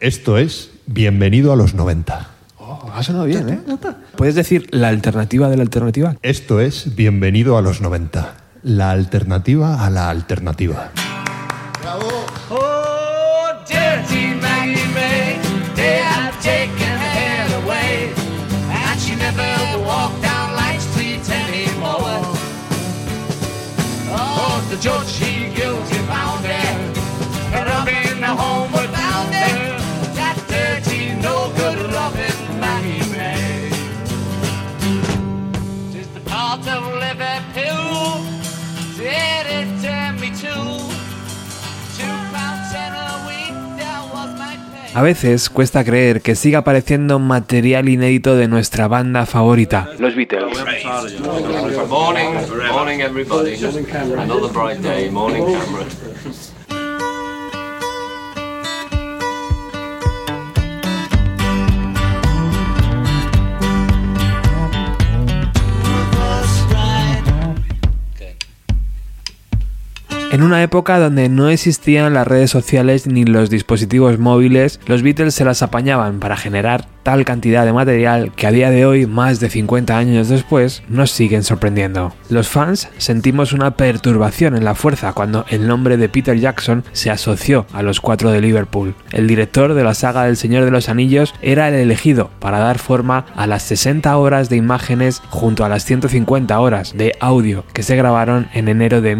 Esto es Bienvenido a los 90. Oh, ha sonado bien, ¿eh? ¿Puedes decir la alternativa de la alternativa? Esto es Bienvenido a los 90. La alternativa a la alternativa. A veces cuesta creer que siga apareciendo material inédito de nuestra banda favorita, los Beatles. Morning, morning everybody. Another bright day, morning camera. En una época donde no existían las redes sociales ni los dispositivos móviles, los Beatles se las apañaban para generar tal cantidad de material que a día de hoy, más de 50 años después, nos siguen sorprendiendo. Los fans sentimos una perturbación en la fuerza cuando el nombre de Peter Jackson se asoció a los cuatro de Liverpool. El director de la saga del Señor de los Anillos era el elegido para dar forma a las 60 horas de imágenes junto a las 150 horas de audio que se grabaron en enero de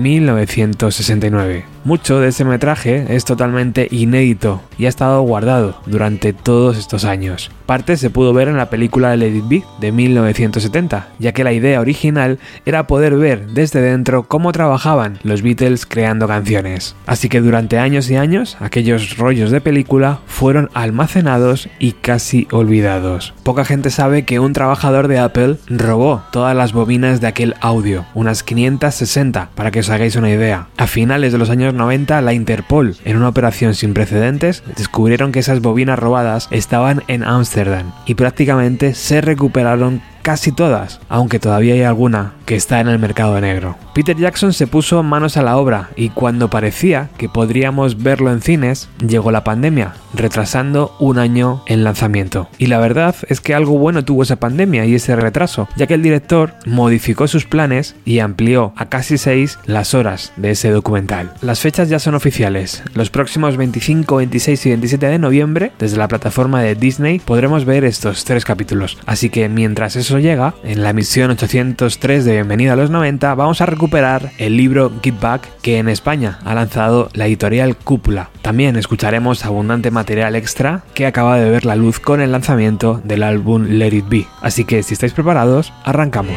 1969. Mucho de ese metraje es totalmente inédito y ha estado guardado durante todos estos años. Parte se pudo ver en la película Let It Be de 1970, ya que la idea original era poder ver desde dentro cómo trabajaban los Beatles creando canciones. Así que durante años y años, aquellos rollos de película fueron almacenados y casi olvidados. Poca gente sabe que un trabajador de Apple robó todas las bobinas de aquel audio, unas 560, para que os hagáis una idea. A finales de los años 90, la Interpol, en una operación sin precedentes, descubrieron que esas bobinas robadas estaban en Ámsterdam y prácticamente se recuperaron casi todas, aunque todavía hay alguna que está en el mercado negro. Peter Jackson se puso manos a la obra y cuando parecía que podríamos verlo en cines, llegó la pandemia, retrasando un año el lanzamiento. Y la verdad es que algo bueno tuvo esa pandemia y ese retraso, ya que el director modificó sus planes y amplió a casi 6 las horas de ese documental. Las fechas ya son oficiales. Los próximos 25, 26 y 27 de noviembre, desde la plataforma de Disney, podremos ver estos tres capítulos. Así que mientras llega, en la emisión 803 de Bienvenida a los 90, vamos a recuperar el libro Get Back que en España ha lanzado la editorial Cúpula. También escucharemos abundante material extra que acaba de ver la luz con el lanzamiento del álbum Let It Be. Así que si estáis preparados, arrancamos.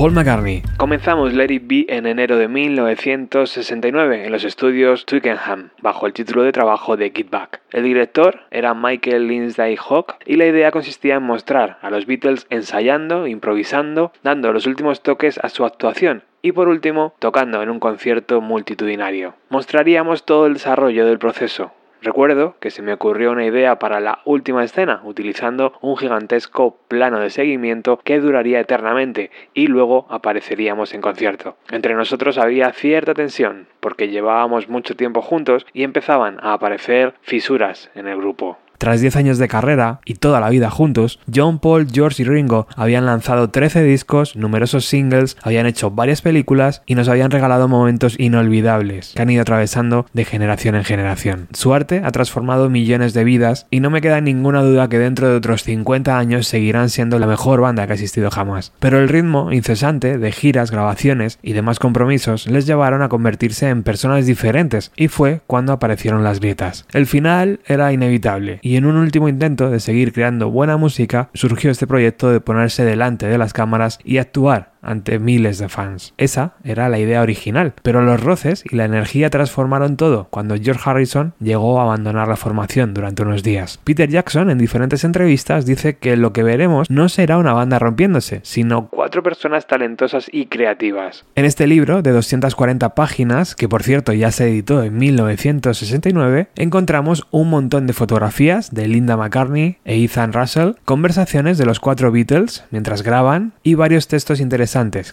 Paul McCartney. Comenzamos Let It Be en enero de 1969 en los estudios Twickenham, bajo el título de trabajo de Get Back. El director era Michael Lindsay Hawk y la idea consistía en mostrar a los Beatles ensayando, improvisando, dando los últimos toques a su actuación y por último tocando en un concierto multitudinario. Mostraríamos todo el desarrollo del proceso, Recuerdo que se me ocurrió una idea para la última escena, utilizando un gigantesco plano de seguimiento que duraría eternamente y luego apareceríamos en concierto. Entre nosotros había cierta tensión, porque llevábamos mucho tiempo juntos y empezaban a aparecer fisuras en el grupo. Tras 10 años de carrera y toda la vida juntos, John Paul, George y Ringo habían lanzado 13 discos, numerosos singles, habían hecho varias películas y nos habían regalado momentos inolvidables que han ido atravesando de generación en generación. Su arte ha transformado millones de vidas y no me queda ninguna duda que dentro de otros 50 años seguirán siendo la mejor banda que ha existido jamás. Pero el ritmo incesante de giras, grabaciones y demás compromisos les llevaron a convertirse en personas diferentes y fue cuando aparecieron las grietas. El final era inevitable en un último intento de seguir creando buena música surgió este proyecto de ponerse delante de las cámaras y actuar ante miles de fans. Esa era la idea original, pero los roces y la energía transformaron todo cuando George Harrison llegó a abandonar la formación durante unos días. Peter Jackson en diferentes entrevistas dice que lo que veremos no será una banda rompiéndose, sino cuatro personas talentosas y creativas. En este libro de 240 páginas, que por cierto ya se editó en 1969, encontramos un montón de fotografías de Linda McCartney e Ethan Russell, conversaciones de los cuatro Beatles mientras graban y varios textos interesantes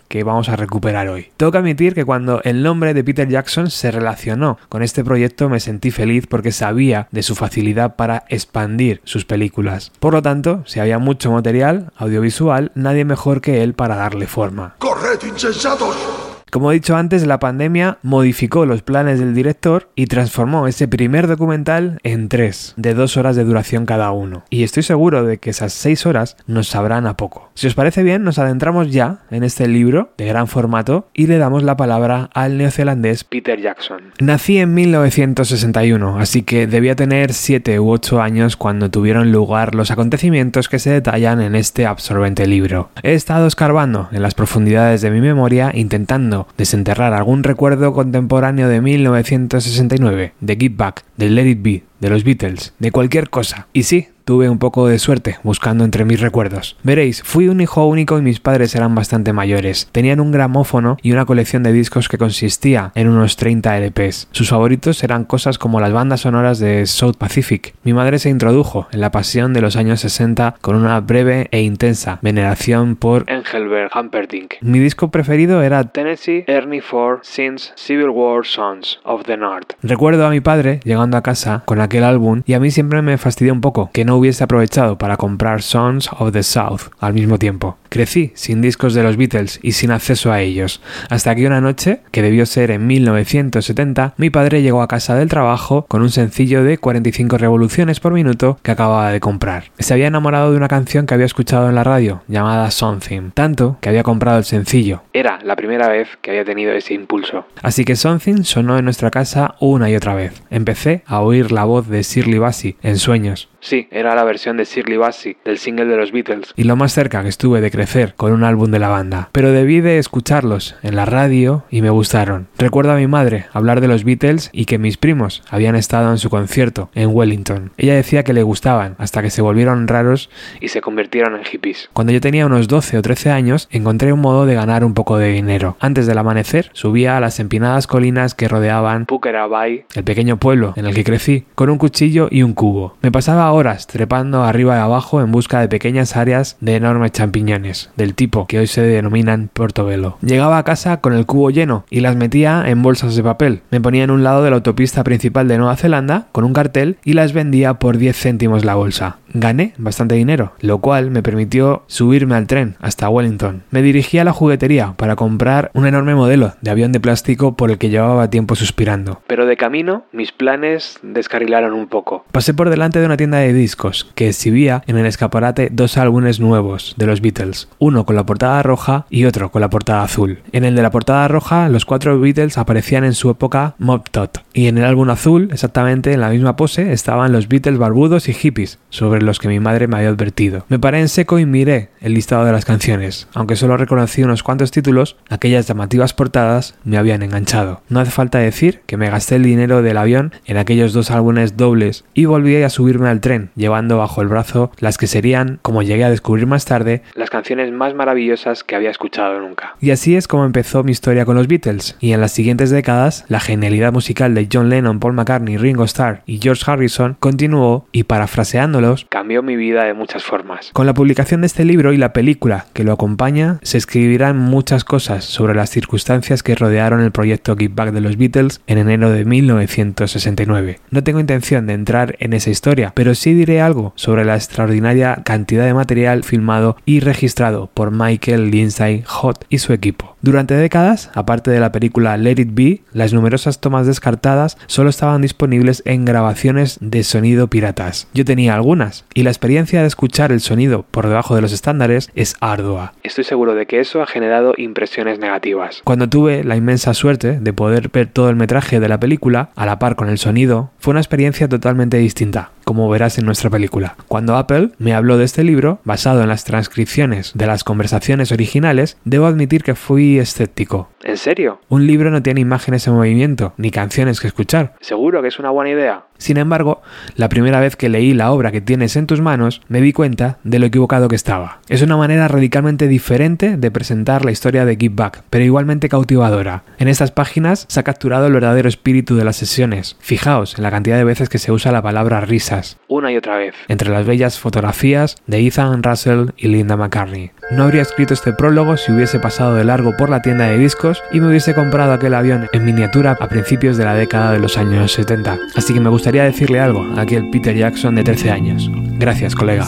que vamos a recuperar hoy. Tengo que admitir que cuando el nombre de Peter Jackson se relacionó con este proyecto me sentí feliz porque sabía de su facilidad para expandir sus películas. Por lo tanto, si había mucho material audiovisual, nadie mejor que él para darle forma. ¡Corred, insensatos! Como he dicho antes, la pandemia modificó los planes del director y transformó ese primer documental en tres, de dos horas de duración cada uno. Y estoy seguro de que esas seis horas nos sabrán a poco. Si os parece bien, nos adentramos ya en este libro de gran formato y le damos la palabra al neozelandés Peter Jackson. Nací en 1961, así que debía tener 7 u 8 años cuando tuvieron lugar los acontecimientos que se detallan en este absorbente libro. He estado escarbando en las profundidades de mi memoria intentando desenterrar algún recuerdo contemporáneo de 1969, de Give Back, de Let It Be, de los Beatles, de cualquier cosa. Y sí, tuve un poco de suerte buscando entre mis recuerdos. Veréis, fui un hijo único y mis padres eran bastante mayores. Tenían un gramófono y una colección de discos que consistía en unos 30 LPs. Sus favoritos eran cosas como las bandas sonoras de South Pacific. Mi madre se introdujo en la pasión de los años 60 con una breve e intensa veneración por Engelbert Humperdinck. Mi disco preferido era Tennessee Ernie Ford Since Civil War Sons of the North. Recuerdo a mi padre llegando a casa con aquel álbum y a mí siempre me fastidió un poco que no hubiese aprovechado para comprar Sons of the South al mismo tiempo. Crecí sin discos de los Beatles y sin acceso a ellos, hasta que una noche, que debió ser en 1970, mi padre llegó a casa del trabajo con un sencillo de 45 revoluciones por minuto que acababa de comprar. Se había enamorado de una canción que había escuchado en la radio, llamada Something, tanto que había comprado el sencillo. Era la primera vez que había tenido ese impulso. Así que Something sonó en nuestra casa una y otra vez. Empecé a oír la voz de Shirley Bassey en sueños. Sí, era la versión de Shirley Bassey del single de los Beatles. Y lo más cerca que estuve de crecer con un álbum de la banda. Pero debí de escucharlos en la radio y me gustaron. Recuerdo a mi madre hablar de los Beatles y que mis primos habían estado en su concierto en Wellington. Ella decía que le gustaban hasta que se volvieron raros y se convirtieron en hippies. Cuando yo tenía unos 12 o 13 años encontré un modo de ganar un poco de dinero. Antes del amanecer subía a las empinadas colinas que rodeaban Pukerabay, el pequeño pueblo en el que crecí, con un cuchillo y un cubo. Me pasaba horas trepando arriba y abajo en busca de pequeñas áreas de enormes champiñones, del tipo que hoy se denominan portobelo. Llegaba a casa con el cubo lleno y las metía en bolsas de papel. Me ponía en un lado de la autopista principal de Nueva Zelanda con un cartel y las vendía por 10 céntimos la bolsa. Gané bastante dinero, lo cual me permitió subirme al tren hasta Wellington. Me dirigí a la juguetería para comprar un enorme modelo de avión de plástico por el que llevaba tiempo suspirando. Pero de camino mis planes descarrilaron un poco. Pasé por delante de una tienda de discos que exhibía en el escaparate dos álbumes nuevos de los Beatles, uno con la portada roja y otro con la portada azul. En el de la portada roja los cuatro Beatles aparecían en su época Mob Tot y en el álbum azul, exactamente en la misma pose, estaban los Beatles barbudos y hippies sobre los que mi madre me había advertido. Me paré en seco y miré el listado de las canciones. Aunque solo reconocí unos cuantos títulos, aquellas llamativas portadas me habían enganchado. No hace falta decir que me gasté el dinero del avión en aquellos dos álbumes dobles y volví a subirme al tren, llevando bajo el brazo las que serían, como llegué a descubrir más tarde, las canciones más maravillosas que había escuchado nunca. Y así es como empezó mi historia con los Beatles, y en las siguientes décadas la genialidad musical de John Lennon, Paul McCartney, Ringo Starr y George Harrison continuó y parafraseándolos, cambió mi vida de muchas formas. Con la publicación de este libro y la película que lo acompaña, se escribirán muchas cosas sobre las circunstancias que rodearon el proyecto Give Back de los Beatles en enero de 1969. No tengo intención de entrar en esa historia, pero sí diré algo sobre la extraordinaria cantidad de material filmado y registrado por Michael Lindsay Hott y su equipo. Durante décadas, aparte de la película Let It Be, las numerosas tomas descartadas solo estaban disponibles en grabaciones de sonido piratas. Yo tenía algunas, y la experiencia de escuchar el sonido por debajo de los estándares es ardua. Estoy seguro de que eso ha generado impresiones negativas. Cuando tuve la inmensa suerte de poder ver todo el metraje de la película, a la par con el sonido, fue una experiencia totalmente distinta como verás en nuestra película. Cuando Apple me habló de este libro, basado en las transcripciones de las conversaciones originales, debo admitir que fui escéptico. ¿En serio? Un libro no tiene imágenes en movimiento, ni canciones que escuchar. ¿Seguro que es una buena idea? Sin embargo, la primera vez que leí la obra que tienes en tus manos, me di cuenta de lo equivocado que estaba. Es una manera radicalmente diferente de presentar la historia de Give Back, pero igualmente cautivadora. En estas páginas se ha capturado el verdadero espíritu de las sesiones. Fijaos en la cantidad de veces que se usa la palabra risas, una y otra vez, entre las bellas fotografías de Ethan Russell y Linda McCartney. No habría escrito este prólogo si hubiese pasado de largo por la tienda de discos y me hubiese comprado aquel avión en miniatura a principios de la década de los años 70. Así que me gustaría decirle algo a aquel Peter Jackson de 13 años. Gracias, colega.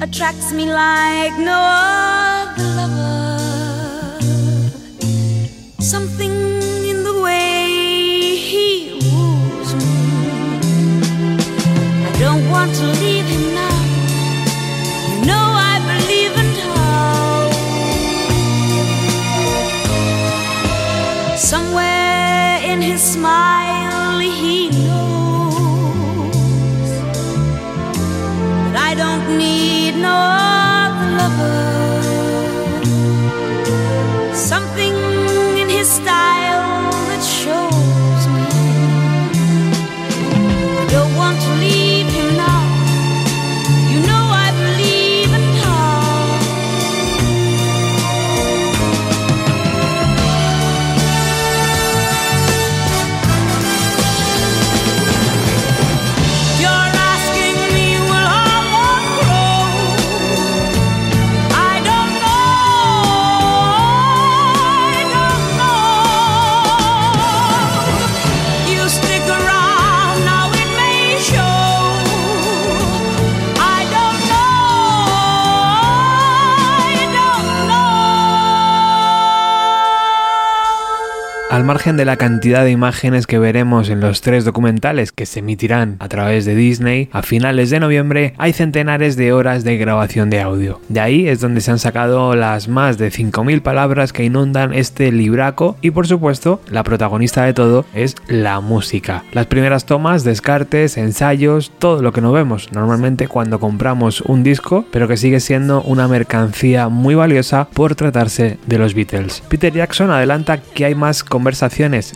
Attracts me like no to leave him now. You know I believe in how. Somewhere in his smile he knows that I don't need no other lover. Something in his style margen de la cantidad de imágenes que veremos en los tres documentales que se emitirán a través de Disney, a finales de noviembre hay centenares de horas de grabación de audio. De ahí es donde se han sacado las más de 5.000 palabras que inundan este libraco y por supuesto la protagonista de todo es la música. Las primeras tomas, descartes, ensayos, todo lo que no vemos normalmente cuando compramos un disco, pero que sigue siendo una mercancía muy valiosa por tratarse de los Beatles. Peter Jackson adelanta que hay más conversaciones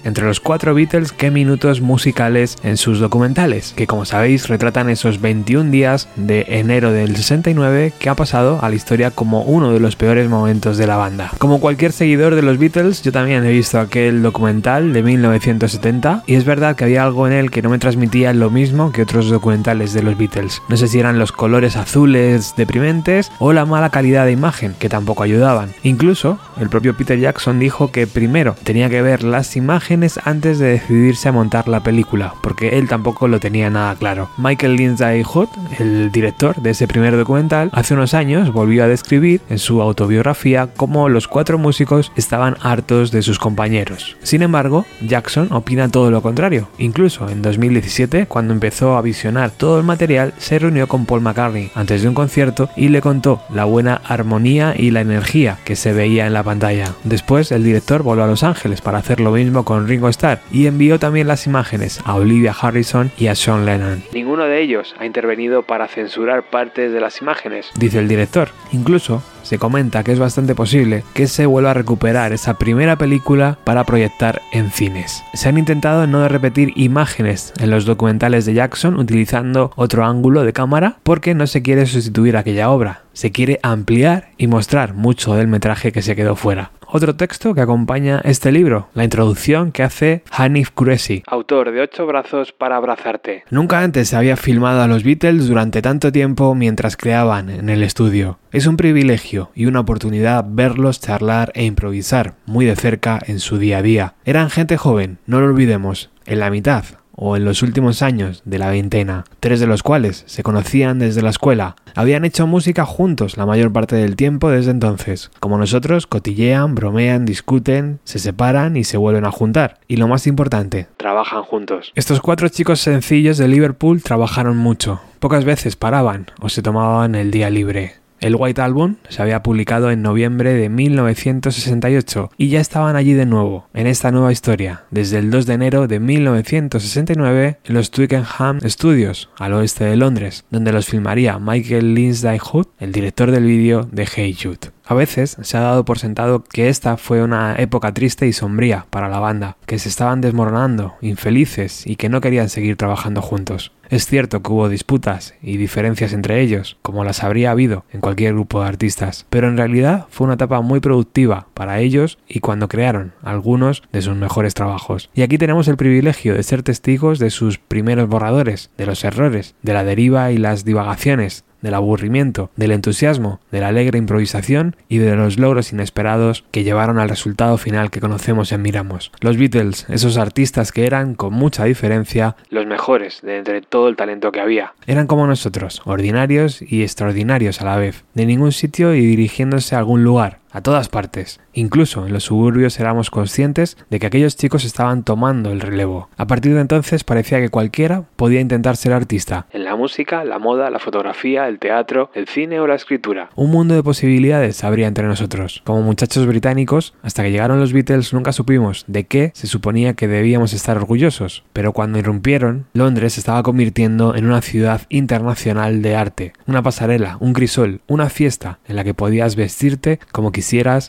entre los cuatro Beatles que minutos musicales en sus documentales, que como sabéis retratan esos 21 días de enero del 69 que ha pasado a la historia como uno de los peores momentos de la banda. Como cualquier seguidor de los Beatles, yo también he visto aquel documental de 1970 y es verdad que había algo en él que no me transmitía lo mismo que otros documentales de los Beatles. No sé si eran los colores azules deprimentes o la mala calidad de imagen, que tampoco ayudaban. Incluso el propio Peter Jackson dijo que primero tenía que ver las imágenes antes de decidirse a montar la película, porque él tampoco lo tenía nada claro. Michael Lindsay Hood, el director de ese primer documental, hace unos años volvió a describir en su autobiografía cómo los cuatro músicos estaban hartos de sus compañeros. Sin embargo, Jackson opina todo lo contrario. Incluso en 2017, cuando empezó a visionar todo el material, se reunió con Paul McCartney antes de un concierto y le contó la buena armonía y la energía que se veía en la pantalla. Después, el director volvió a Los Ángeles para hacer lo mismo con Ringo Starr y envió también las imágenes a Olivia Harrison y a Sean Lennon. Ninguno de ellos ha intervenido para censurar partes de las imágenes, dice el director. Incluso se comenta que es bastante posible que se vuelva a recuperar esa primera película para proyectar en cines. Se han intentado no repetir imágenes en los documentales de Jackson utilizando otro ángulo de cámara porque no se quiere sustituir aquella obra. Se quiere ampliar y mostrar mucho del metraje que se quedó fuera. Otro texto que acompaña este libro, la introducción que hace Hanif Kuresi, autor de Ocho brazos para abrazarte. Nunca antes se había filmado a los Beatles durante tanto tiempo mientras creaban en el estudio. Es un privilegio y una oportunidad verlos charlar e improvisar muy de cerca en su día a día. Eran gente joven, no lo olvidemos, en la mitad o en los últimos años de la veintena, tres de los cuales se conocían desde la escuela. Habían hecho música juntos la mayor parte del tiempo desde entonces. Como nosotros, cotillean, bromean, discuten, se separan y se vuelven a juntar. Y lo más importante, trabajan juntos. Estos cuatro chicos sencillos de Liverpool trabajaron mucho. Pocas veces paraban o se tomaban el día libre. El White Album se había publicado en noviembre de 1968 y ya estaban allí de nuevo, en esta nueva historia, desde el 2 de enero de 1969 en los Twickenham Studios, al oeste de Londres, donde los filmaría Michael Lindsay Hood, el director del vídeo de Hey Jude. A veces se ha dado por sentado que esta fue una época triste y sombría para la banda, que se estaban desmoronando, infelices y que no querían seguir trabajando juntos. Es cierto que hubo disputas y diferencias entre ellos, como las habría habido en cualquier grupo de artistas, pero en realidad fue una etapa muy productiva para ellos y cuando crearon algunos de sus mejores trabajos. Y aquí tenemos el privilegio de ser testigos de sus primeros borradores, de los errores, de la deriva y las divagaciones, del aburrimiento, del entusiasmo, de la alegre improvisación y de los logros inesperados que llevaron al resultado final que conocemos y admiramos. Los Beatles, esos artistas que eran, con mucha diferencia, los mejores de entre todo el talento que había. Eran como nosotros, ordinarios y extraordinarios a la vez, de ningún sitio y dirigiéndose a algún lugar, a todas partes. Incluso en los suburbios éramos conscientes de que aquellos chicos estaban tomando el relevo. A partir de entonces parecía que cualquiera podía intentar ser artista. En la música, la moda, la fotografía, el teatro, el cine o la escritura. Un mundo de posibilidades habría entre nosotros. Como muchachos británicos, hasta que llegaron los Beatles nunca supimos de qué se suponía que debíamos estar orgullosos. Pero cuando irrumpieron, Londres se estaba convirtiendo en una ciudad internacional de arte. Una pasarela, un crisol, una fiesta en la que podías vestirte como quisieras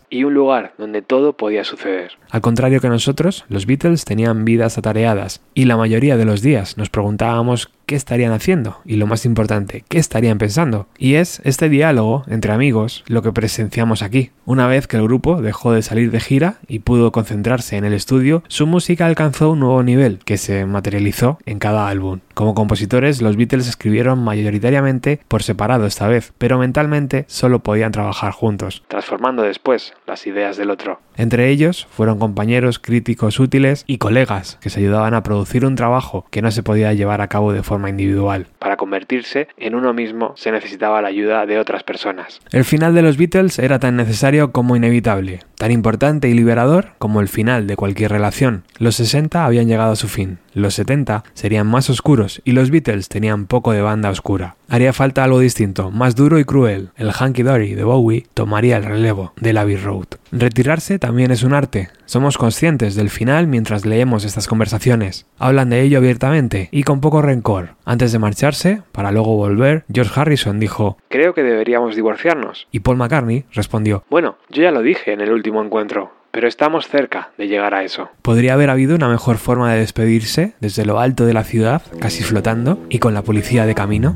y un lugar donde todo podía suceder. Al contrario que nosotros, los Beatles tenían vidas atareadas y la mayoría de los días nos preguntábamos qué estarían haciendo y lo más importante, qué estarían pensando. Y es este diálogo entre amigos lo que presenciamos aquí. Una vez que el grupo dejó de salir de gira y pudo concentrarse en el estudio, su música alcanzó un nuevo nivel que se materializó en cada álbum. Como compositores, los Beatles escribieron mayoritariamente por separado esta vez, pero mentalmente solo podían trabajar juntos, transformando después las ideas del otro. Entre ellos fueron compañeros, críticos útiles y colegas que se ayudaban a producir un trabajo que no se podía llevar a cabo de forma individual. Para convertirse en uno mismo se necesitaba la ayuda de otras personas. El final de los Beatles era tan necesario como inevitable, tan importante y liberador como el final de cualquier relación. Los 60 habían llegado a su fin, los 70 serían más oscuros y los Beatles tenían poco de banda oscura. Haría falta algo distinto, más duro y cruel. El Hanky Dory de Bowie tomaría el relevo del Abbey Road. Retirarse también es un arte. Somos conscientes del final mientras leemos estas conversaciones. Hablan de ello abiertamente y con poco rencor. Antes de marcharse, para luego volver, George Harrison dijo, Creo que deberíamos divorciarnos. Y Paul McCartney respondió, Bueno, yo ya lo dije en el último encuentro. Pero estamos cerca de llegar a eso. ¿Podría haber habido una mejor forma de despedirse desde lo alto de la ciudad, casi flotando, y con la policía de camino?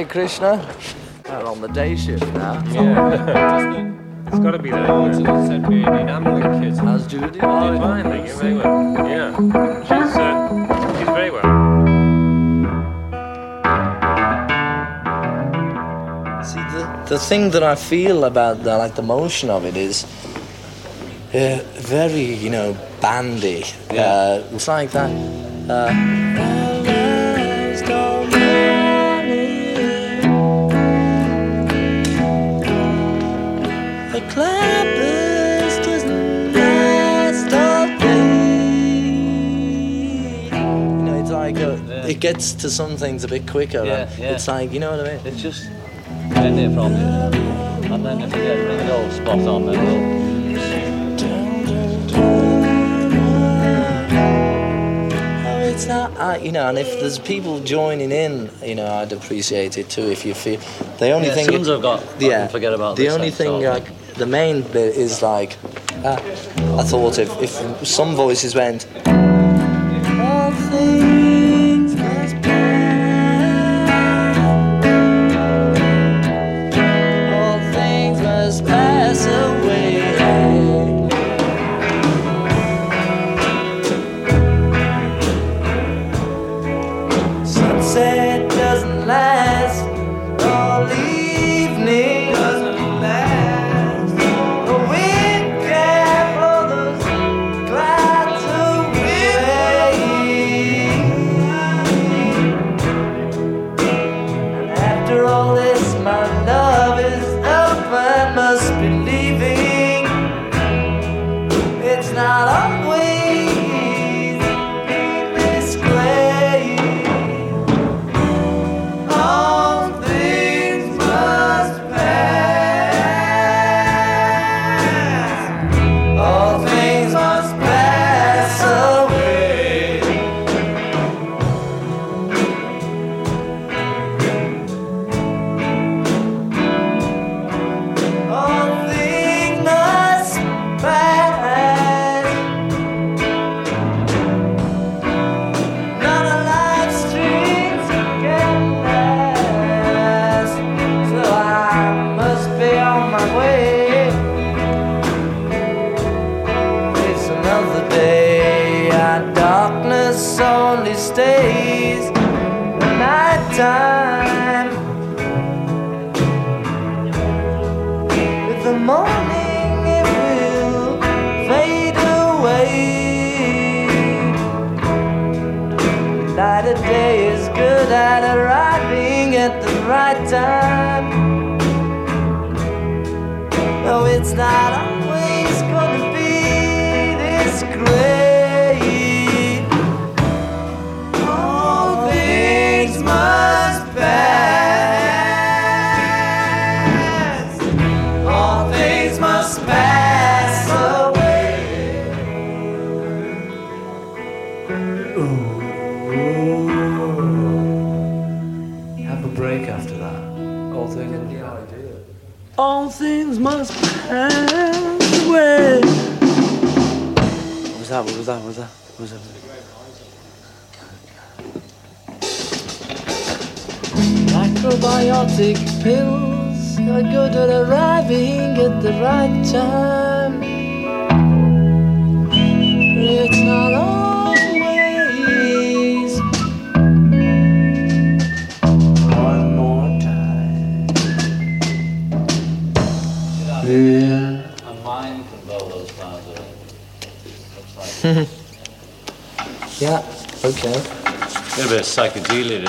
Hare Krishna. We're on the day shift now. It's got to be that. It's said being enamelling kids. How's Judy? Oh, fine, thank you. Very well. Yeah. She's, uh, she's very well. See, the, the thing that I feel about the, like the motion of it is uh, very, you know, bandy. Uh, it's like that. Uh, it gets to some things a bit quicker. Yeah, yeah. It's like, you know what I mean? It's just getting it from you. And then if you get it all spot on, then we'll. Oh, it's not, uh, you know, and if there's people joining in, you know, I'd appreciate it too. If you feel the only Yeah, thing, tunes I've got, yeah, forget about the only thing, so- like, the main bit is like, uh, I thought if if some voices went,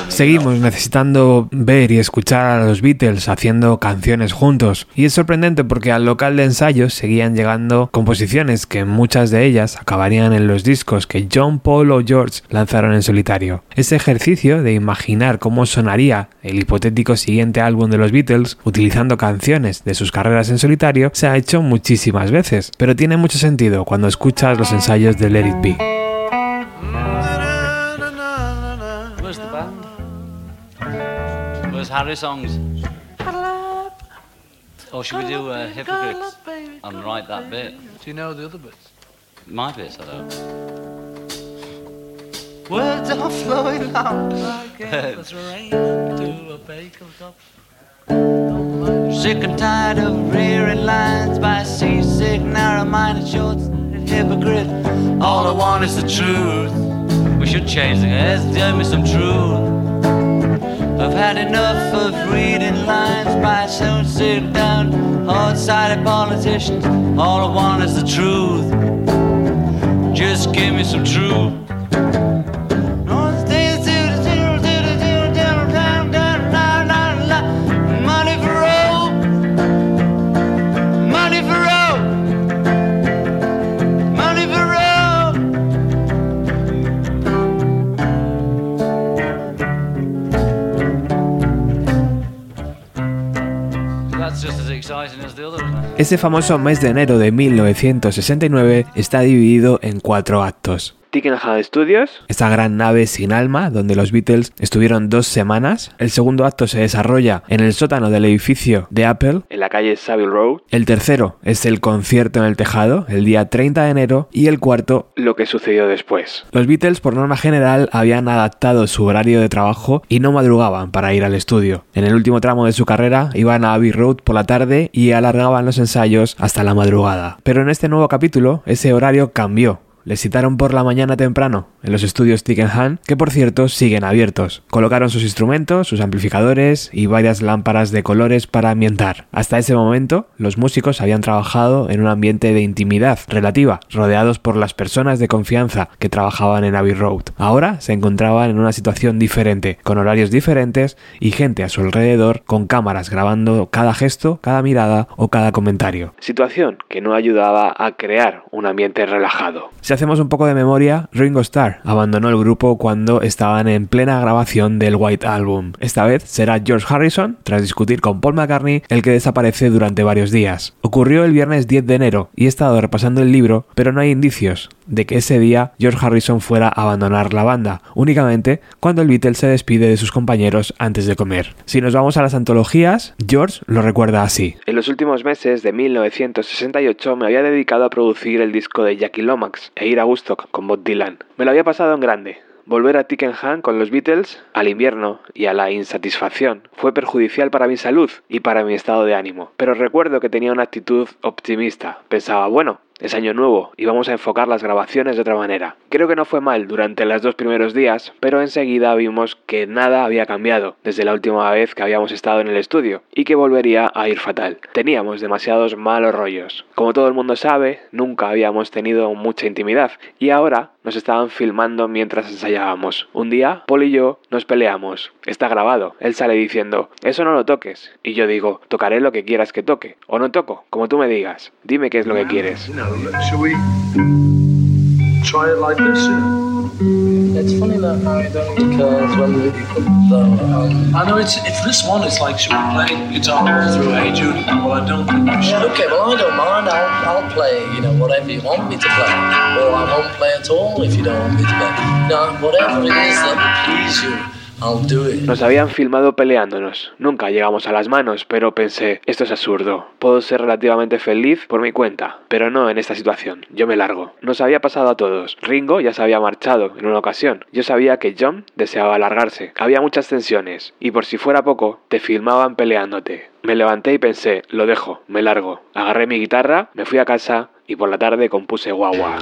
Seguimos necesitando ver y escuchar a los Beatles haciendo canciones juntos. Y es sorprendente porque al local de ensayos seguían llegando composiciones que muchas de ellas acabarían en los discos que John, Paul o George lanzaron en solitario. Ese ejercicio de imaginar cómo sonaría el hipotético siguiente álbum de los Beatles utilizando canciones de sus carreras en solitario se ha hecho muchísimas veces, pero tiene mucho sentido cuando escuchas los ensayos de Let It Be. Harry songs? Or should we do uh, hypocrites and write that bit? Do you know the other bits? My bits, I don't. Words are flowing out like endless rain to a bacon cup. Sick and tired of rearing lines by seasick, narrow-minded shorts, hypocrite. All I want is the truth. We should change the Let's tell me some truth. I've had enough of reading lines by some sit down, hard-sided politicians. All I want is the truth. Just give me some truth. Ese famoso mes de enero de 1969 está dividido en cuatro actos. Tickenham Studios, esa gran nave sin alma donde los Beatles estuvieron dos semanas. El segundo acto se desarrolla en el sótano del edificio de Apple, en la calle Savile Road. El tercero es el concierto en el tejado, el día 30 de enero. Y el cuarto, lo que sucedió después. Los Beatles, por norma general, habían adaptado su horario de trabajo y no madrugaban para ir al estudio. En el último tramo de su carrera iban a Abbey Road por la tarde y alargaban los ensayos hasta la madrugada. Pero en este nuevo capítulo, ese horario cambió. Les citaron por la mañana temprano en los estudios Tickenham, que por cierto siguen abiertos. Colocaron sus instrumentos, sus amplificadores y varias lámparas de colores para ambientar. Hasta ese momento, los músicos habían trabajado en un ambiente de intimidad relativa, rodeados por las personas de confianza que trabajaban en Abbey Road. Ahora se encontraban en una situación diferente, con horarios diferentes y gente a su alrededor con cámaras grabando cada gesto, cada mirada o cada comentario. Situación que no ayudaba a crear un ambiente relajado. Si hacemos un poco de memoria, Ringo Starr abandonó el grupo cuando estaban en plena grabación del White Album. Esta vez será George Harrison, tras discutir con Paul McCartney, el que desaparece durante varios días. Ocurrió el viernes 10 de enero y he estado repasando el libro, pero no hay indicios de que ese día George Harrison fuera a abandonar la banda, únicamente cuando el Beatle se despide de sus compañeros antes de comer. Si nos vamos a las antologías, George lo recuerda así. En los últimos meses de 1968 me había dedicado a producir el disco de Jackie Lomax e ir a Woodstock con Bob Dylan. Me lo había pasado en grande. Volver a Tickenham con los Beatles, al invierno y a la insatisfacción, fue perjudicial para mi salud y para mi estado de ánimo. Pero recuerdo que tenía una actitud optimista. Pensaba, bueno, es año nuevo y vamos a enfocar las grabaciones de otra manera. Creo que no fue mal durante los dos primeros días, pero enseguida vimos que nada había cambiado desde la última vez que habíamos estado en el estudio y que volvería a ir fatal. Teníamos demasiados malos rollos. Como todo el mundo sabe, nunca habíamos tenido mucha intimidad y ahora nos estaban filmando mientras ensayábamos. Un día, Paul y yo nos peleamos. Está grabado. Él sale diciendo, eso no lo toques. Y yo digo, tocaré lo que quieras que toque. O no toco, como tú me digas. Dime qué es lo que quieres. Try it like this? It's funny that I don't because when we though, I know it's it's this one. It's like should we play guitar through Hey Jude? Well, I don't think we should. okay, well I don't mind. I'll, I'll play, you know, whatever you want me to play, or I won't play at all if you don't want me to play. No, whatever it is that will please you, I'll do it. Nos habían filmado peleándonos. Nunca llegamos a las manos, pero pensé, esto es absurdo. Puedo ser relativamente feliz por mi cuenta, pero no en esta situación. Yo me largo. Nos había pasado a todos. Ringo ya se había marchado en una ocasión. Yo sabía que John deseaba largarse. Había muchas tensiones, y por si fuera poco, te filmaban peleándote. Me levanté y pensé, lo dejo, me largo. Agarré mi guitarra, me fui a casa y por la tarde compuse guagua.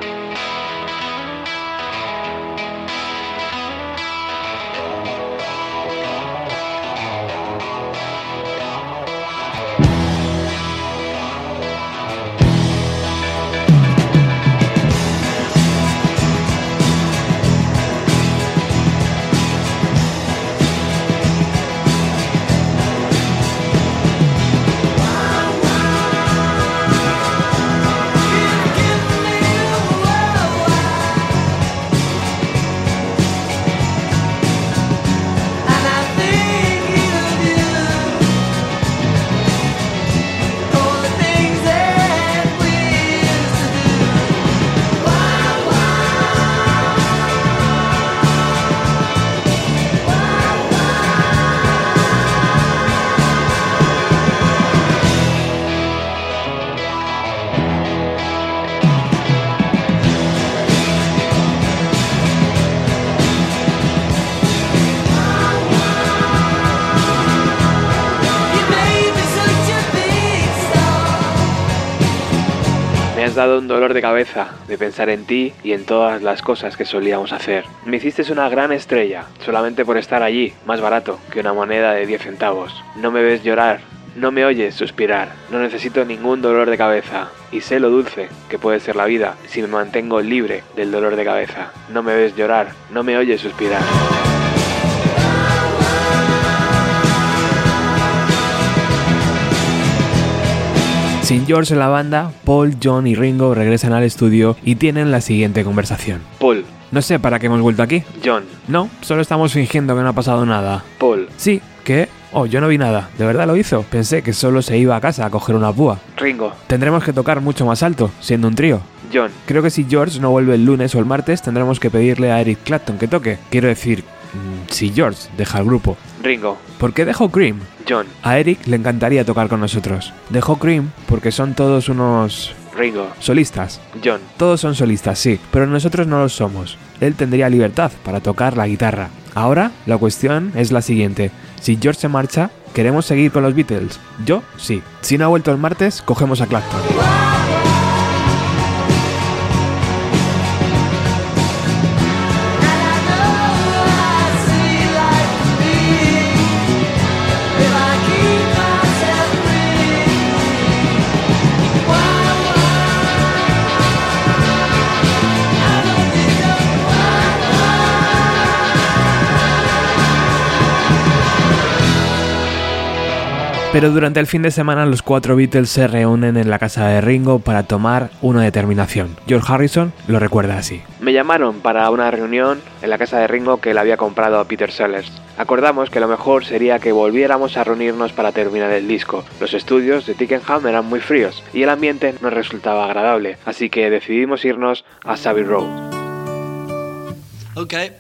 Un dolor de cabeza de pensar en ti y en todas las cosas que solíamos hacer. Me hiciste una gran estrella, solamente por estar allí, más barato que una moneda de 10 centavos. No me ves llorar, no me oyes suspirar, no necesito ningún dolor de cabeza. Y sé lo dulce que puede ser la vida si me mantengo libre del dolor de cabeza. No me ves llorar, no me oyes suspirar. Sin George en la banda, Paul, John y Ringo regresan al estudio y tienen la siguiente conversación. Paul. No sé para qué hemos vuelto aquí. John. No, solo estamos fingiendo que no ha pasado nada. Paul. Sí, ¿qué? Oh, yo no vi nada. ¿De verdad lo hizo? Pensé que solo se iba a casa a coger una púa. Ringo. Tendremos que tocar mucho más alto, siendo un trío. John. Creo que si George no vuelve el lunes o el martes, tendremos que pedirle a Eric Clapton que toque. Quiero decir, si George deja el grupo. Ringo. ¿Por qué dejó Cream? John. A Eric le encantaría tocar con nosotros. Dejó Cream porque son todos unos... Ringo. Solistas. John. Todos son solistas, sí, pero nosotros no lo somos. Él tendría libertad para tocar la guitarra. Ahora, la cuestión es la siguiente. Si George se marcha, ¿queremos seguir con los Beatles? Yo, sí. Si no ha vuelto el martes, cogemos a Clapton. Pero durante el fin de semana los cuatro Beatles se reúnen en la casa de Ringo para tomar una determinación. George Harrison lo recuerda así. Me llamaron para una reunión en la casa de Ringo que le había comprado a Peter Sellers. Acordamos que lo mejor sería que volviéramos a reunirnos para terminar el disco. Los estudios de Tickenham eran muy fríos y el ambiente no resultaba agradable, así que decidimos irnos a Savile Road. Okay.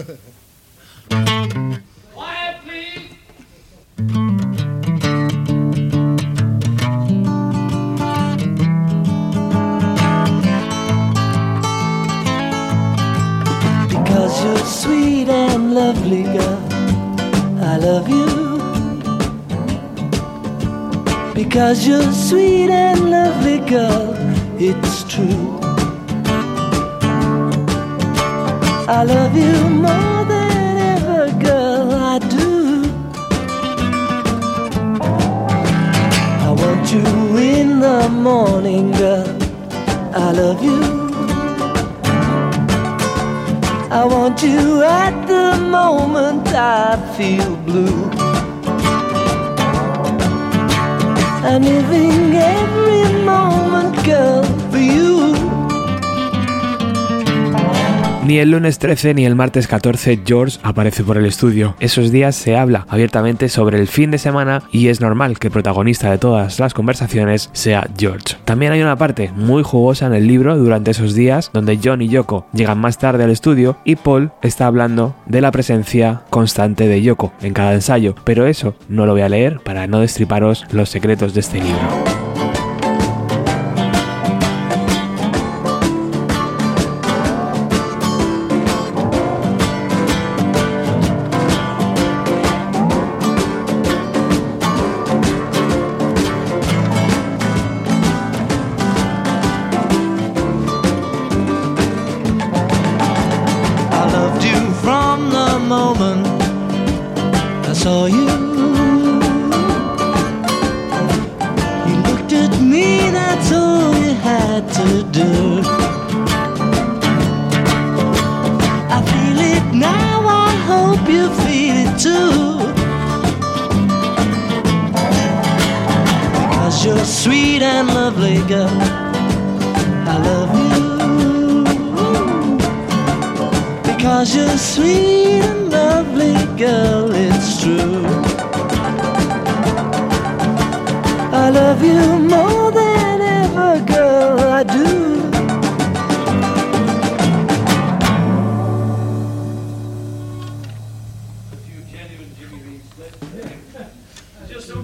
Because you're sweet and lovely, girl. I love you. Because you're sweet and lovely, girl. It's true. I love you more than ever, girl. I do. I want you in the morning, girl. I love you. I want you at the moment I feel blue. I'm living every moment, girl, Ni el lunes 13 ni el martes 14 George aparece por el estudio. Esos días se habla abiertamente sobre el fin de semana y es normal que el protagonista de todas las conversaciones sea George. También hay una parte muy jugosa en el libro durante esos días donde John y Yoko llegan más tarde al estudio y Paul está hablando de la presencia constante de Yoko en cada ensayo, pero eso no lo voy a leer para no destriparos los secretos de este libro.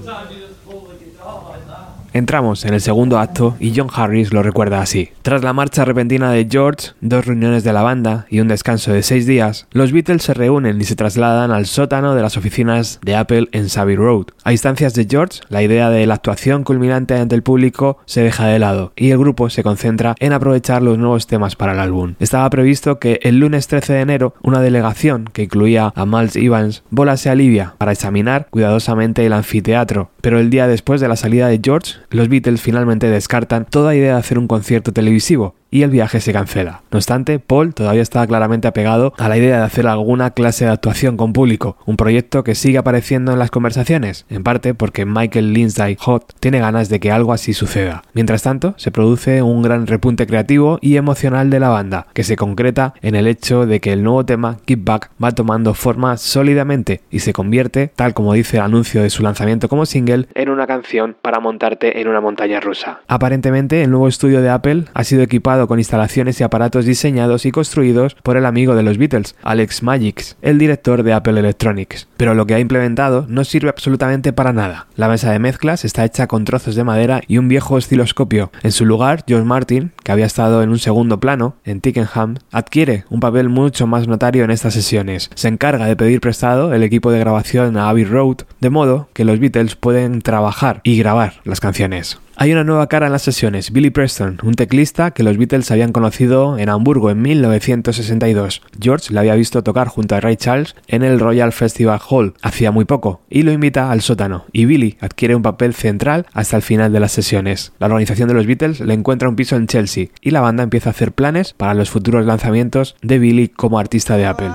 sometimes you just pull the guitar. Entramos en el segundo acto y John Harris lo recuerda así. Tras la marcha repentina de George, dos reuniones de la banda y un descanso de seis días, los Beatles se reúnen y se trasladan al sótano de las oficinas de Apple en Savvy Road. A instancias de George, la idea de la actuación culminante ante el público se deja de lado y el grupo se concentra en aprovechar los nuevos temas para el álbum. Estaba previsto que el lunes 13 de enero una delegación que incluía a Miles Evans volase a Libia para examinar cuidadosamente el anfiteatro, pero el día después de la salida de George, los Beatles finalmente descartan toda idea de hacer un concierto televisivo y el viaje se cancela. No obstante, Paul todavía estaba claramente apegado a la idea de hacer alguna clase de actuación con público, un proyecto que sigue apareciendo en las conversaciones, en parte porque Michael Lindsay Hot tiene ganas de que algo así suceda. Mientras tanto, se produce un gran repunte creativo y emocional de la banda, que se concreta en el hecho de que el nuevo tema Give Back va tomando forma sólidamente y se convierte, tal como dice el anuncio de su lanzamiento como single, en una canción para montarte en una montaña rusa. Aparentemente, el nuevo estudio de Apple ha sido equipado con instalaciones y aparatos diseñados y construidos por el amigo de los Beatles, Alex Magix, el director de Apple Electronics. Pero lo que ha implementado no sirve absolutamente para nada. La mesa de mezclas está hecha con trozos de madera y un viejo osciloscopio. En su lugar, George Martin, que había estado en un segundo plano, en Tickenham, adquiere un papel mucho más notario en estas sesiones. Se encarga de pedir prestado el equipo de grabación a Abbey Road, de modo que los Beatles pueden trabajar y grabar las canciones. Hay una nueva cara en las sesiones, Billy Preston, un teclista que los Beatles habían conocido en Hamburgo en 1962. George le había visto tocar junto a Ray Charles en el Royal Festival Hall hacía muy poco y lo invita al sótano, y Billy adquiere un papel central hasta el final de las sesiones. La organización de los Beatles le encuentra un piso en Chelsea y la banda empieza a hacer planes para los futuros lanzamientos de Billy como artista de Apple.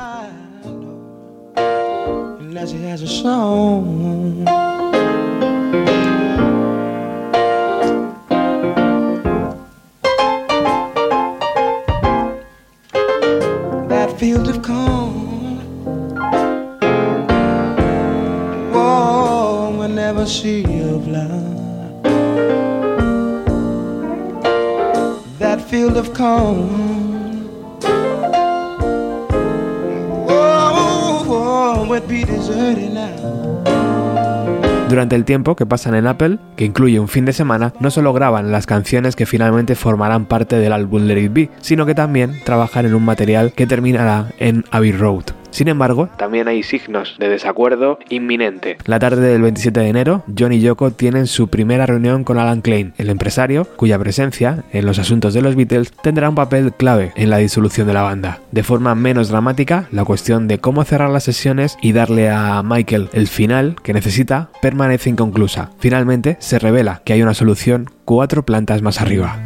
Durante el tiempo que pasan en Apple, que incluye un fin de semana, no solo graban las canciones que finalmente formarán parte del álbum Let It Be, sino que también trabajan en un material que terminará en Abbey Road. Sin embargo, también hay signos de desacuerdo inminente. La tarde del 27 de enero, John y Yoko tienen su primera reunión con Alan Klein, el empresario cuya presencia en los asuntos de los Beatles tendrá un papel clave en la disolución de la banda. De forma menos dramática, la cuestión de cómo cerrar las sesiones y darle a Michael el final que necesita permanece inconclusa. Finalmente, se revela que hay una solución cuatro plantas más arriba.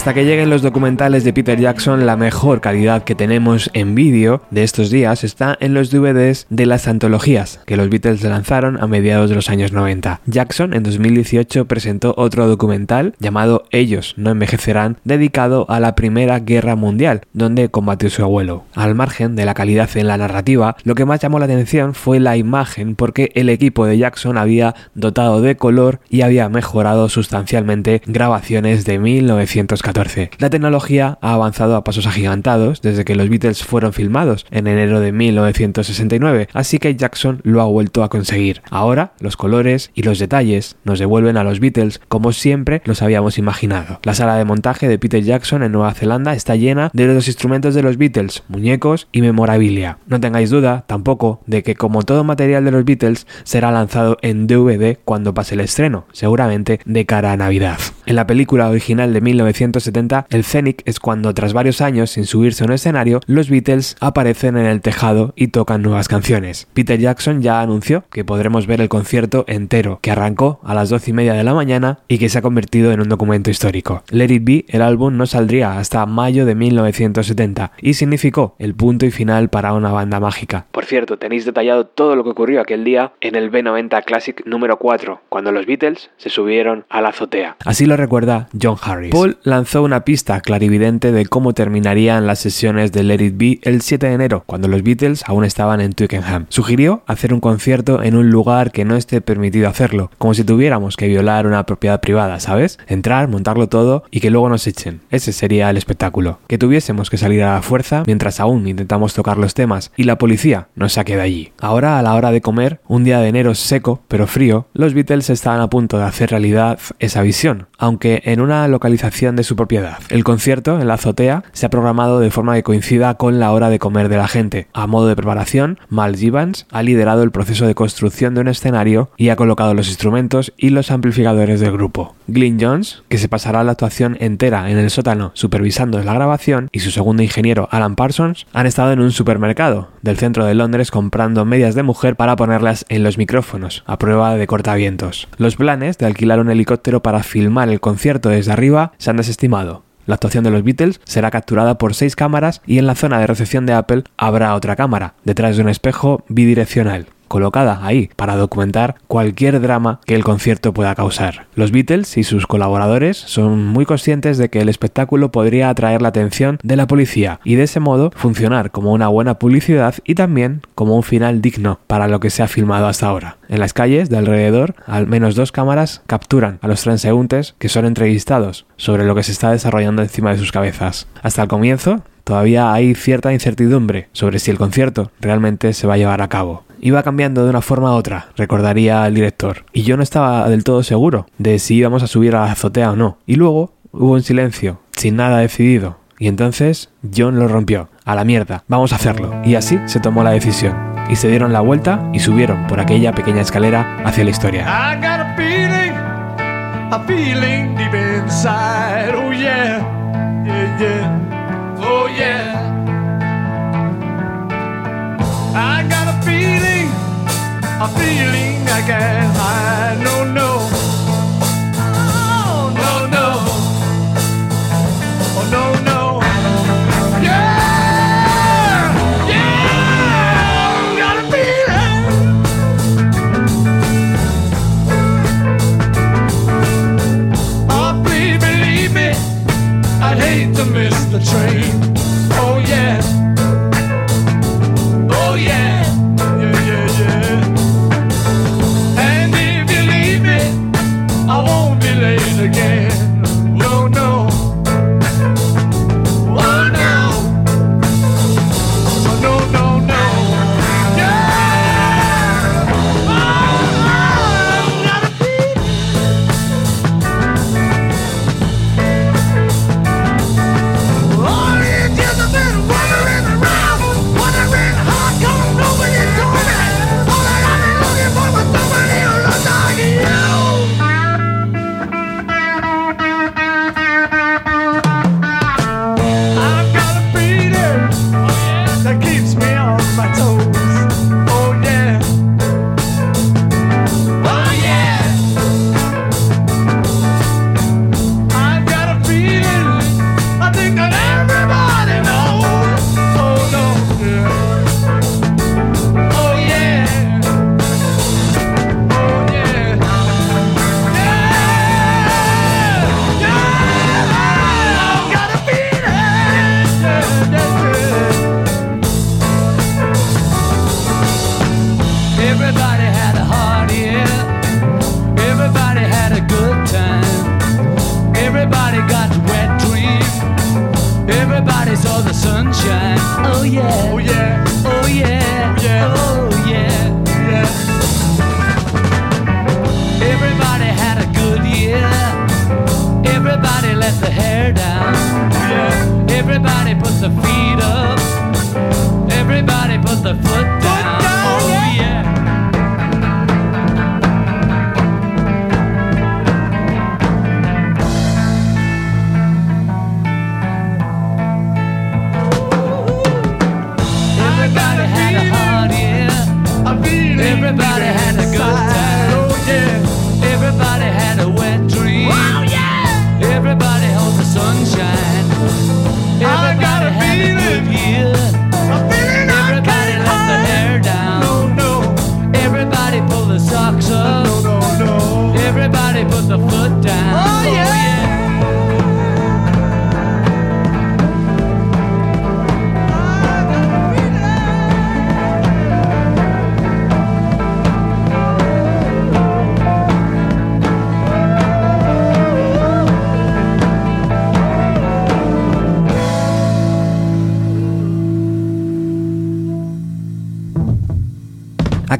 Hasta que lleguen los documentales de Peter Jackson, la mejor calidad que tenemos en vídeo de estos días está en los DVDs de las antologías que los Beatles lanzaron a mediados de los años 90. Jackson en 2018 presentó otro documental llamado Ellos no envejecerán, dedicado a la Primera Guerra Mundial, donde combatió su abuelo. Al margen de la calidad en la narrativa, lo que más llamó la atención fue la imagen porque el equipo de Jackson había dotado de color y había mejorado sustancialmente grabaciones de 1914. La tecnología ha avanzado a pasos agigantados desde que los Beatles fueron filmados en enero de 1969, así que Jackson lo ha vuelto a conseguir. Ahora, los colores y los detalles nos devuelven a los Beatles como siempre los habíamos imaginado. La sala de montaje de Peter Jackson en Nueva Zelanda está llena de los instrumentos de los Beatles, muñecos y memorabilia. No tengáis duda tampoco de que como todo material de los Beatles será lanzado en DVD cuando pase el estreno, seguramente de cara a Navidad. En la película original de 1969 1970, el Zenith es cuando tras varios años sin subirse a un escenario, los Beatles aparecen en el tejado y tocan nuevas canciones. Peter Jackson ya anunció que podremos ver el concierto entero, que arrancó a las 12 y media de la mañana y que se ha convertido en un documento histórico. Let It Be, el álbum, no saldría hasta mayo de 1970 y significó el punto y final para una banda mágica. Por cierto, tenéis detallado todo lo que ocurrió aquel día en el B90 Classic número 4, cuando los Beatles se subieron a la azotea. Así lo recuerda John Harris. Paul lanzó una pista clarividente de cómo terminarían las sesiones de Let It Be el 7 de enero, cuando los Beatles aún estaban en Twickenham. Sugirió hacer un concierto en un lugar que no esté permitido hacerlo, como si tuviéramos que violar una propiedad privada, ¿sabes? Entrar, montarlo todo y que luego nos echen. Ese sería el espectáculo. Que tuviésemos que salir a la fuerza mientras aún intentamos tocar los temas y la policía nos saque de allí. Ahora, a la hora de comer, un día de enero seco pero frío, los Beatles estaban a punto de hacer realidad esa visión, aunque en una localización de su propiedad. El concierto en la azotea se ha programado de forma que coincida con la hora de comer de la gente. A modo de preparación, Mal Evans ha liderado el proceso de construcción de un escenario y ha colocado los instrumentos y los amplificadores del grupo. Glyn Jones, que se pasará la actuación entera en el sótano supervisando la grabación, y su segundo ingeniero Alan Parsons han estado en un supermercado del centro de Londres comprando medias de mujer para ponerlas en los micrófonos, a prueba de cortavientos. Los planes de alquilar un helicóptero para filmar el concierto desde arriba se han desestimado. La actuación de los Beatles será capturada por seis cámaras y en la zona de recepción de Apple habrá otra cámara, detrás de un espejo bidireccional colocada ahí para documentar cualquier drama que el concierto pueda causar. Los Beatles y sus colaboradores son muy conscientes de que el espectáculo podría atraer la atención de la policía y de ese modo funcionar como una buena publicidad y también como un final digno para lo que se ha filmado hasta ahora. En las calles de alrededor, al menos dos cámaras capturan a los transeúntes que son entrevistados sobre lo que se está desarrollando encima de sus cabezas. Hasta el comienzo, todavía hay cierta incertidumbre sobre si el concierto realmente se va a llevar a cabo. Iba cambiando de una forma a otra, recordaría el director, y yo no estaba del todo seguro de si íbamos a subir a la azotea o no. Y luego hubo un silencio, sin nada decidido, y entonces John lo rompió. A la mierda, vamos a hacerlo. Y así se tomó la decisión. Y se dieron la vuelta y subieron por aquella pequeña escalera hacia la historia. I got a feeling I can't hide.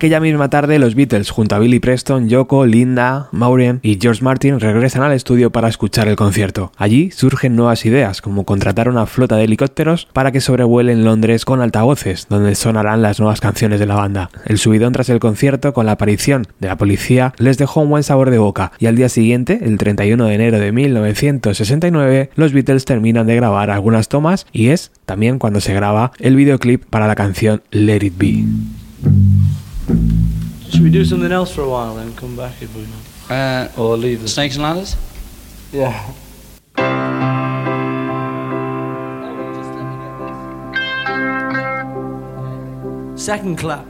Aquella misma tarde, los Beatles, junto a Billy Preston, Yoko, Linda, Maureen y George Martin, regresan al estudio para escuchar el concierto. Allí surgen nuevas ideas, como contratar una flota de helicópteros para que sobrevuelen Londres con altavoces, donde sonarán las nuevas canciones de la banda. El subidón tras el concierto, con la aparición de la policía, les dejó un buen sabor de boca, y al día siguiente, el 31 de enero de 1969, los Beatles terminan de grabar algunas tomas y es también cuando se graba el videoclip para la canción Let It Be. Should we do something else for a while then come back if we know? Uh, Or leave the snakes and ladders? Yeah. Second clap.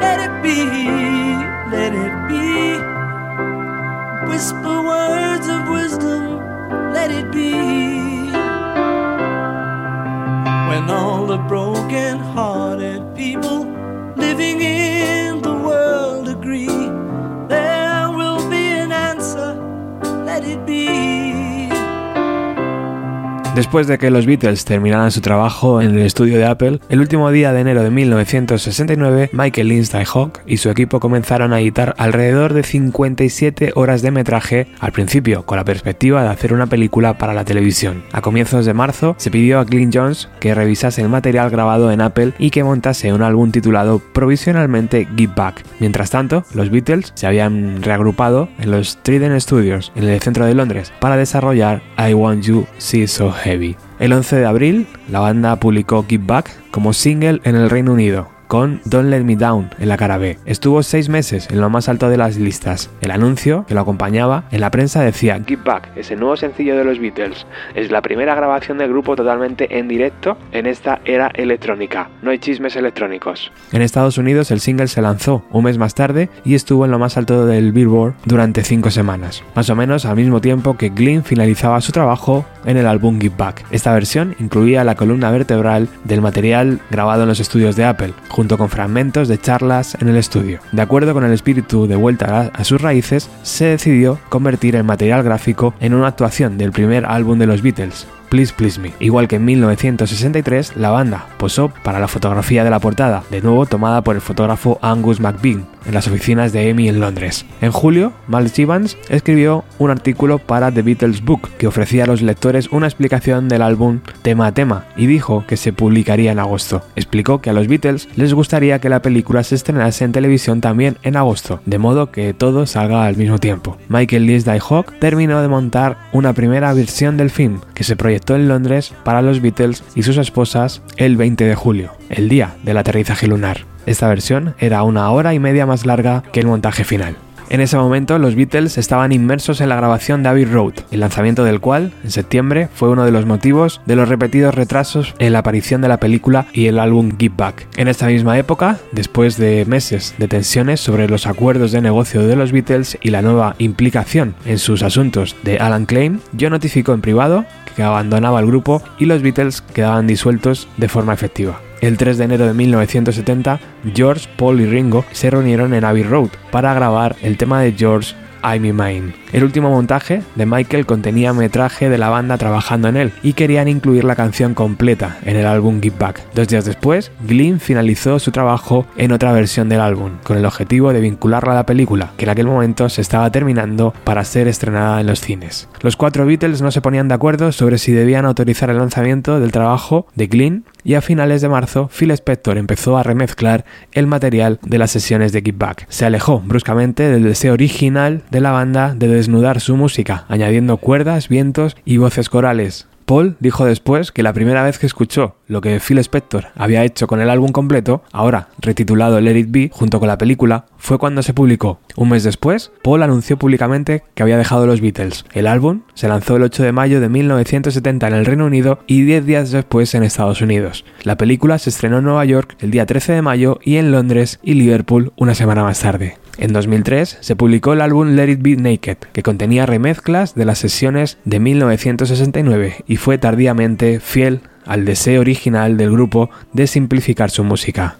let it be, let it be. Whisper words of wisdom, let it be. When all the broken hearted people living in Después de que los Beatles terminaran su trabajo en el estudio de Apple, el último día de enero de 1969, Michael Lindsay Hawk y su equipo comenzaron a editar alrededor de 57 horas de metraje, al principio con la perspectiva de hacer una película para la televisión. A comienzos de marzo se pidió a Glyn Jones que revisase el material grabado en Apple y que montase un álbum titulado provisionalmente Give Back. Mientras tanto, los Beatles se habían reagrupado en los Trident Studios en el centro de Londres para desarrollar I Want You See So El 11 de abril, la banda publicó Give Back como single en el Reino Unido, con Don't Let Me Down en la cara B. Estuvo seis meses en lo más alto de las listas. El anuncio que lo acompañaba en la prensa decía Give Back es el nuevo sencillo de los Beatles. Es la primera grabación del grupo totalmente en directo en esta era electrónica. No hay chismes electrónicos. En Estados Unidos el single se lanzó un mes más tarde y estuvo en lo más alto del Billboard durante cinco semanas. Más o menos al mismo tiempo que Glyn finalizaba su trabajo en el álbum Give Back. Esta versión incluía la columna vertebral del material grabado en los estudios de Apple, junto con fragmentos de charlas en el estudio. De acuerdo con el espíritu de vuelta a, sus raíces, se decidió convertir el material gráfico en una actuación del primer álbum de los Beatles, Please Please Me. Igual que en 1963, la banda posó para la fotografía de la portada, de nuevo tomada por el fotógrafo Angus McBean en las oficinas de EMI en Londres. En julio, Miles Evans escribió un artículo para The Beatles Book que ofrecía a los lectores una explicación del álbum tema a tema y dijo que se publicaría en agosto. Explicó que a los Beatles les gustaría que la película se estrenase en televisión también en agosto, de modo que todo salga al mismo tiempo. Michael Lindsay Hawk terminó de montar una primera versión del film que se proyectó en Londres para los Beatles y sus esposas el 20 de julio, el día del aterrizaje lunar. Esta versión era una hora y media más larga que el montaje final. En ese momento, los Beatles estaban inmersos en la grabación de Abbey Road, el lanzamiento del cual, en septiembre, fue uno de los motivos de los repetidos retrasos en la aparición de la película y el álbum Give Back. En esta misma época, después de meses de tensiones sobre los acuerdos de negocio de los Beatles y la nueva implicación en sus asuntos de Alan Klein, John notificó en privado que abandonaba el grupo y los Beatles quedaban disueltos de forma efectiva. El 3 de enero de 1970, George, Paul y Ringo se reunieron en Abbey Road para grabar el tema de George I'm in Mine. El último montaje de Michael contenía metraje de la banda trabajando en él y querían incluir la canción completa en el álbum Give Back. Dos días después, Glynn finalizó su trabajo en otra versión del álbum, con el objetivo de vincularla a la película, que en aquel momento se estaba terminando para ser estrenada en los cines. Los cuatro Beatles no se ponían de acuerdo sobre si debían autorizar el lanzamiento del trabajo de Glynn y a finales de marzo Phil Spector empezó a remezclar el material de las sesiones de Give Back. Se alejó bruscamente del deseo original de la banda de desnudar su música, añadiendo cuerdas, vientos y voces corales. Paul dijo después que la primera vez que escuchó lo que Phil Spector había hecho con el álbum completo, ahora retitulado Let It Be, junto con la película, fue cuando se publicó. Un mes después, Paul anunció públicamente que había dejado los Beatles. El álbum se lanzó el 8 de mayo de 1970 en el Reino Unido y 10 días después en Estados Unidos. La película se estrenó en Nueva York el día 13 de mayo y en Londres y Liverpool una semana más tarde. En 2003 se publicó el álbum Let It Be Naked, que contenía remezclas de las sesiones de 1969 y fue tardíamente fiel al deseo original del grupo de simplificar su música.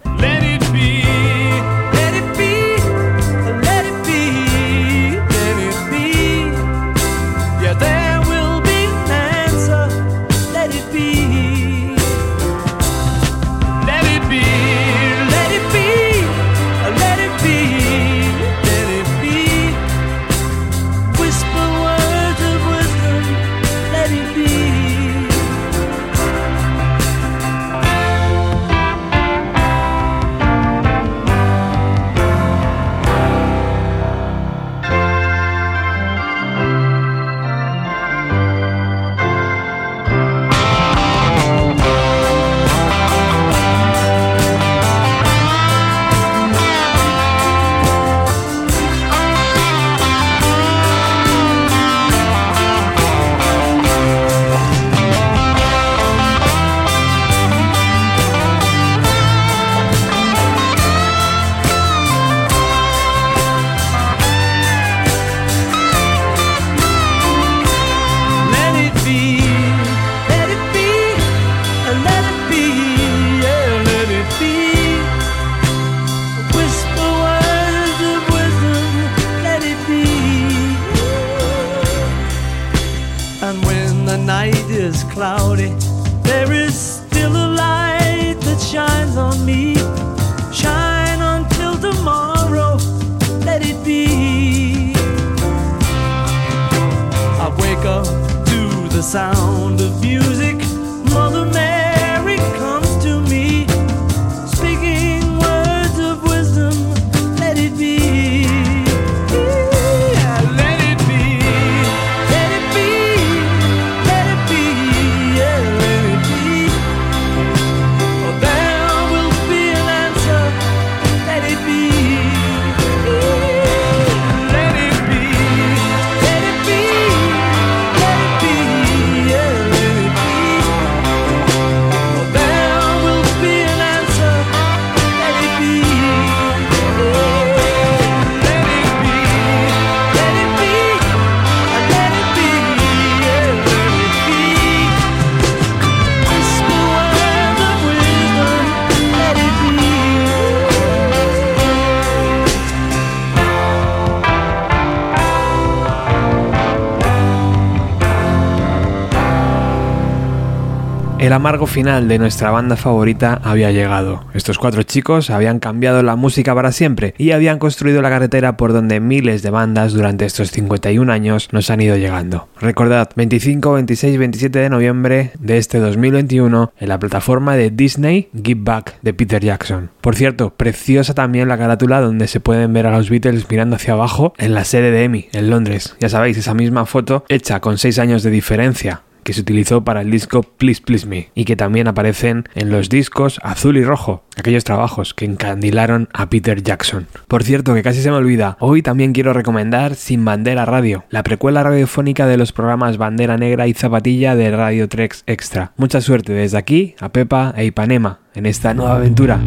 El amargo final de nuestra banda favorita había llegado. Estos cuatro chicos habían cambiado la música para siempre y habían construido la carretera por donde miles de bandas durante estos 51 años nos han ido llegando. Recordad, 25, 26 y 27 de noviembre de este 2021 en la plataforma de Disney Give Back de Peter Jackson. Por cierto, preciosa también la carátula donde se pueden ver a los Beatles mirando hacia abajo en la sede de EMI, en Londres. Ya sabéis, esa misma foto hecha con 6 años de diferencia que se utilizó para el disco Please Please Me y que también aparecen en los discos azul y rojo, aquellos trabajos que encandilaron a Peter Jackson. Por cierto, que casi se me olvida, hoy también quiero recomendar Sin Bandera Radio, la precuela radiofónica de los programas Bandera Negra y Zapatilla de Radio Trex Extra. Mucha suerte desde aquí a Pepa e Ipanema en esta nueva aventura.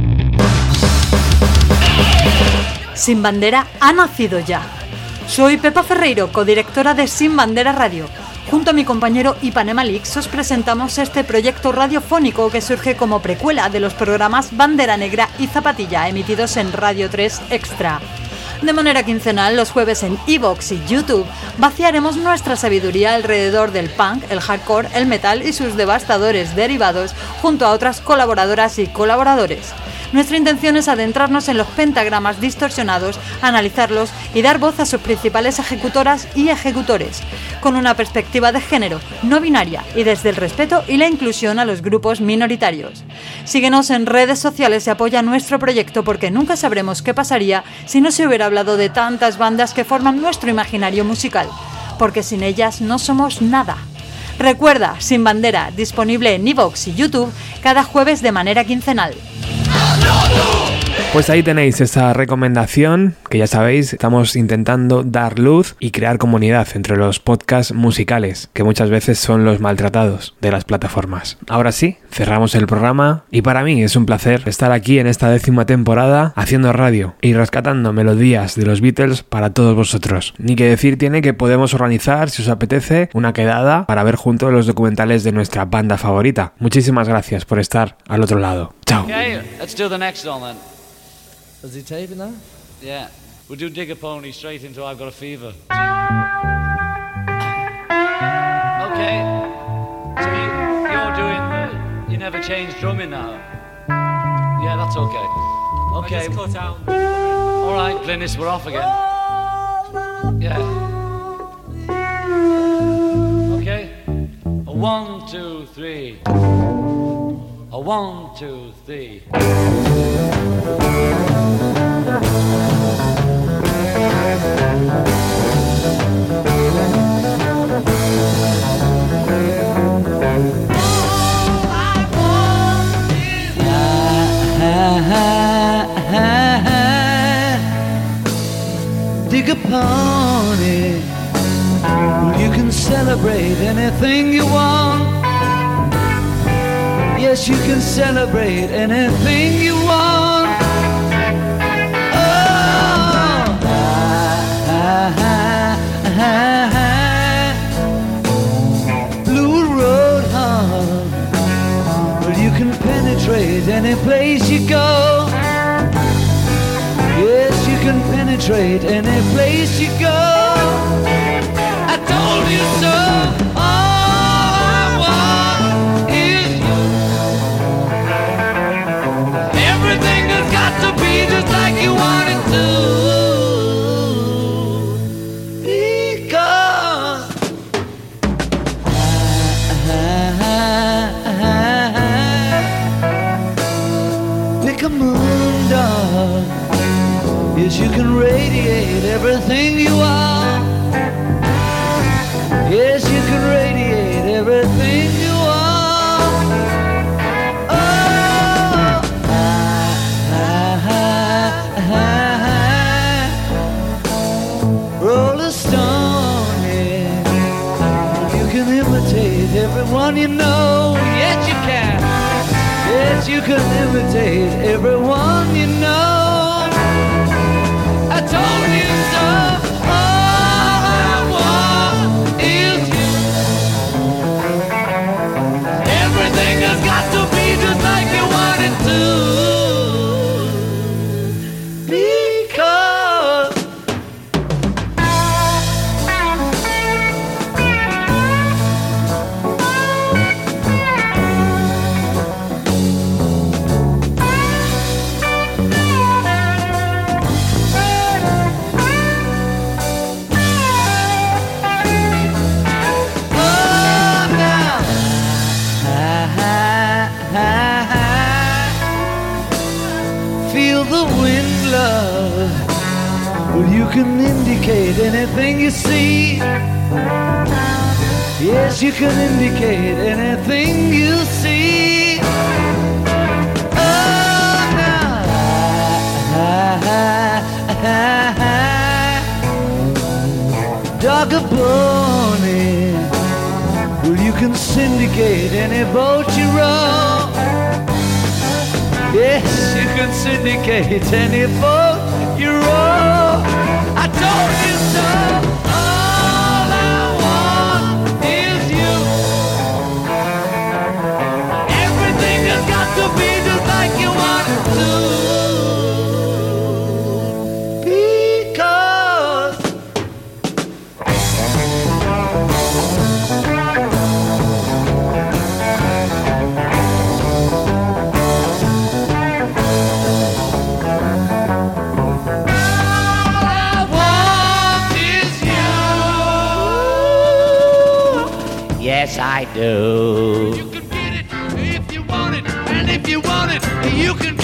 Sin Bandera ha nacido ya. Soy Pepa Ferreiro, codirectora de Sin Bandera Radio. Junto a mi compañero Ipanema Lix os presentamos este proyecto radiofónico que surge como precuela de los programas Bandera Negra y Zapatilla emitidos en Radio 3 Extra. De manera quincenal, los jueves en Evox y YouTube, vaciaremos nuestra sabiduría alrededor del punk, el hardcore, el metal y sus devastadores derivados, junto a otras colaboradoras y colaboradores. Nuestra intención es adentrarnos en los pentagramas distorsionados, analizarlos y dar voz a sus principales ejecutoras y ejecutores, con una perspectiva de género, no binaria y desde el respeto y la inclusión a los grupos minoritarios. Síguenos en redes sociales y apoya nuestro proyecto porque nunca sabremos qué pasaría si no se hubiera hablado de tantas bandas que forman nuestro imaginario musical, porque sin ellas no somos nada. Recuerda, Sin Bandera, disponible en Evox y YouTube cada jueves de manera quincenal. Pues ahí tenéis esa recomendación que ya sabéis, estamos intentando dar luz y crear comunidad entre los podcasts musicales, que muchas veces son los maltratados de las plataformas. Ahora sí, cerramos el programa y para mí es un placer estar aquí en esta décima temporada haciendo radio y rescatando melodías de los Beatles para todos vosotros. Ni que decir tiene que podemos organizar, si os apetece, una quedada para ver juntos los documentales de nuestra banda favorita. Muchísimas gracias por estar al otro lado. Chao. Is he taping that? Yeah. We'll do a Pony straight into I've Got a Fever. Okay. So you, you're doing the. You never change drumming now? Yeah, that's okay. Okay. just cut out. Alright, Glynis, we're off again. Yeah. Okay. One, two, three. A one, two, three. Dig it. Well, you can celebrate anything you want. Yes, you can celebrate anything you want. Oh, Blue Road home. Well, you can penetrate any place you go. Yes, you can penetrate any place you go. I told you so. could imitate everyone. Indicate anything you see. Yes, you can indicate anything you see. Oh, now. Dog a bony. Well, you can syndicate any boat you row. Yes, you can syndicate any boat how is yes I do. You can get it if you want it, and if you want it, you can.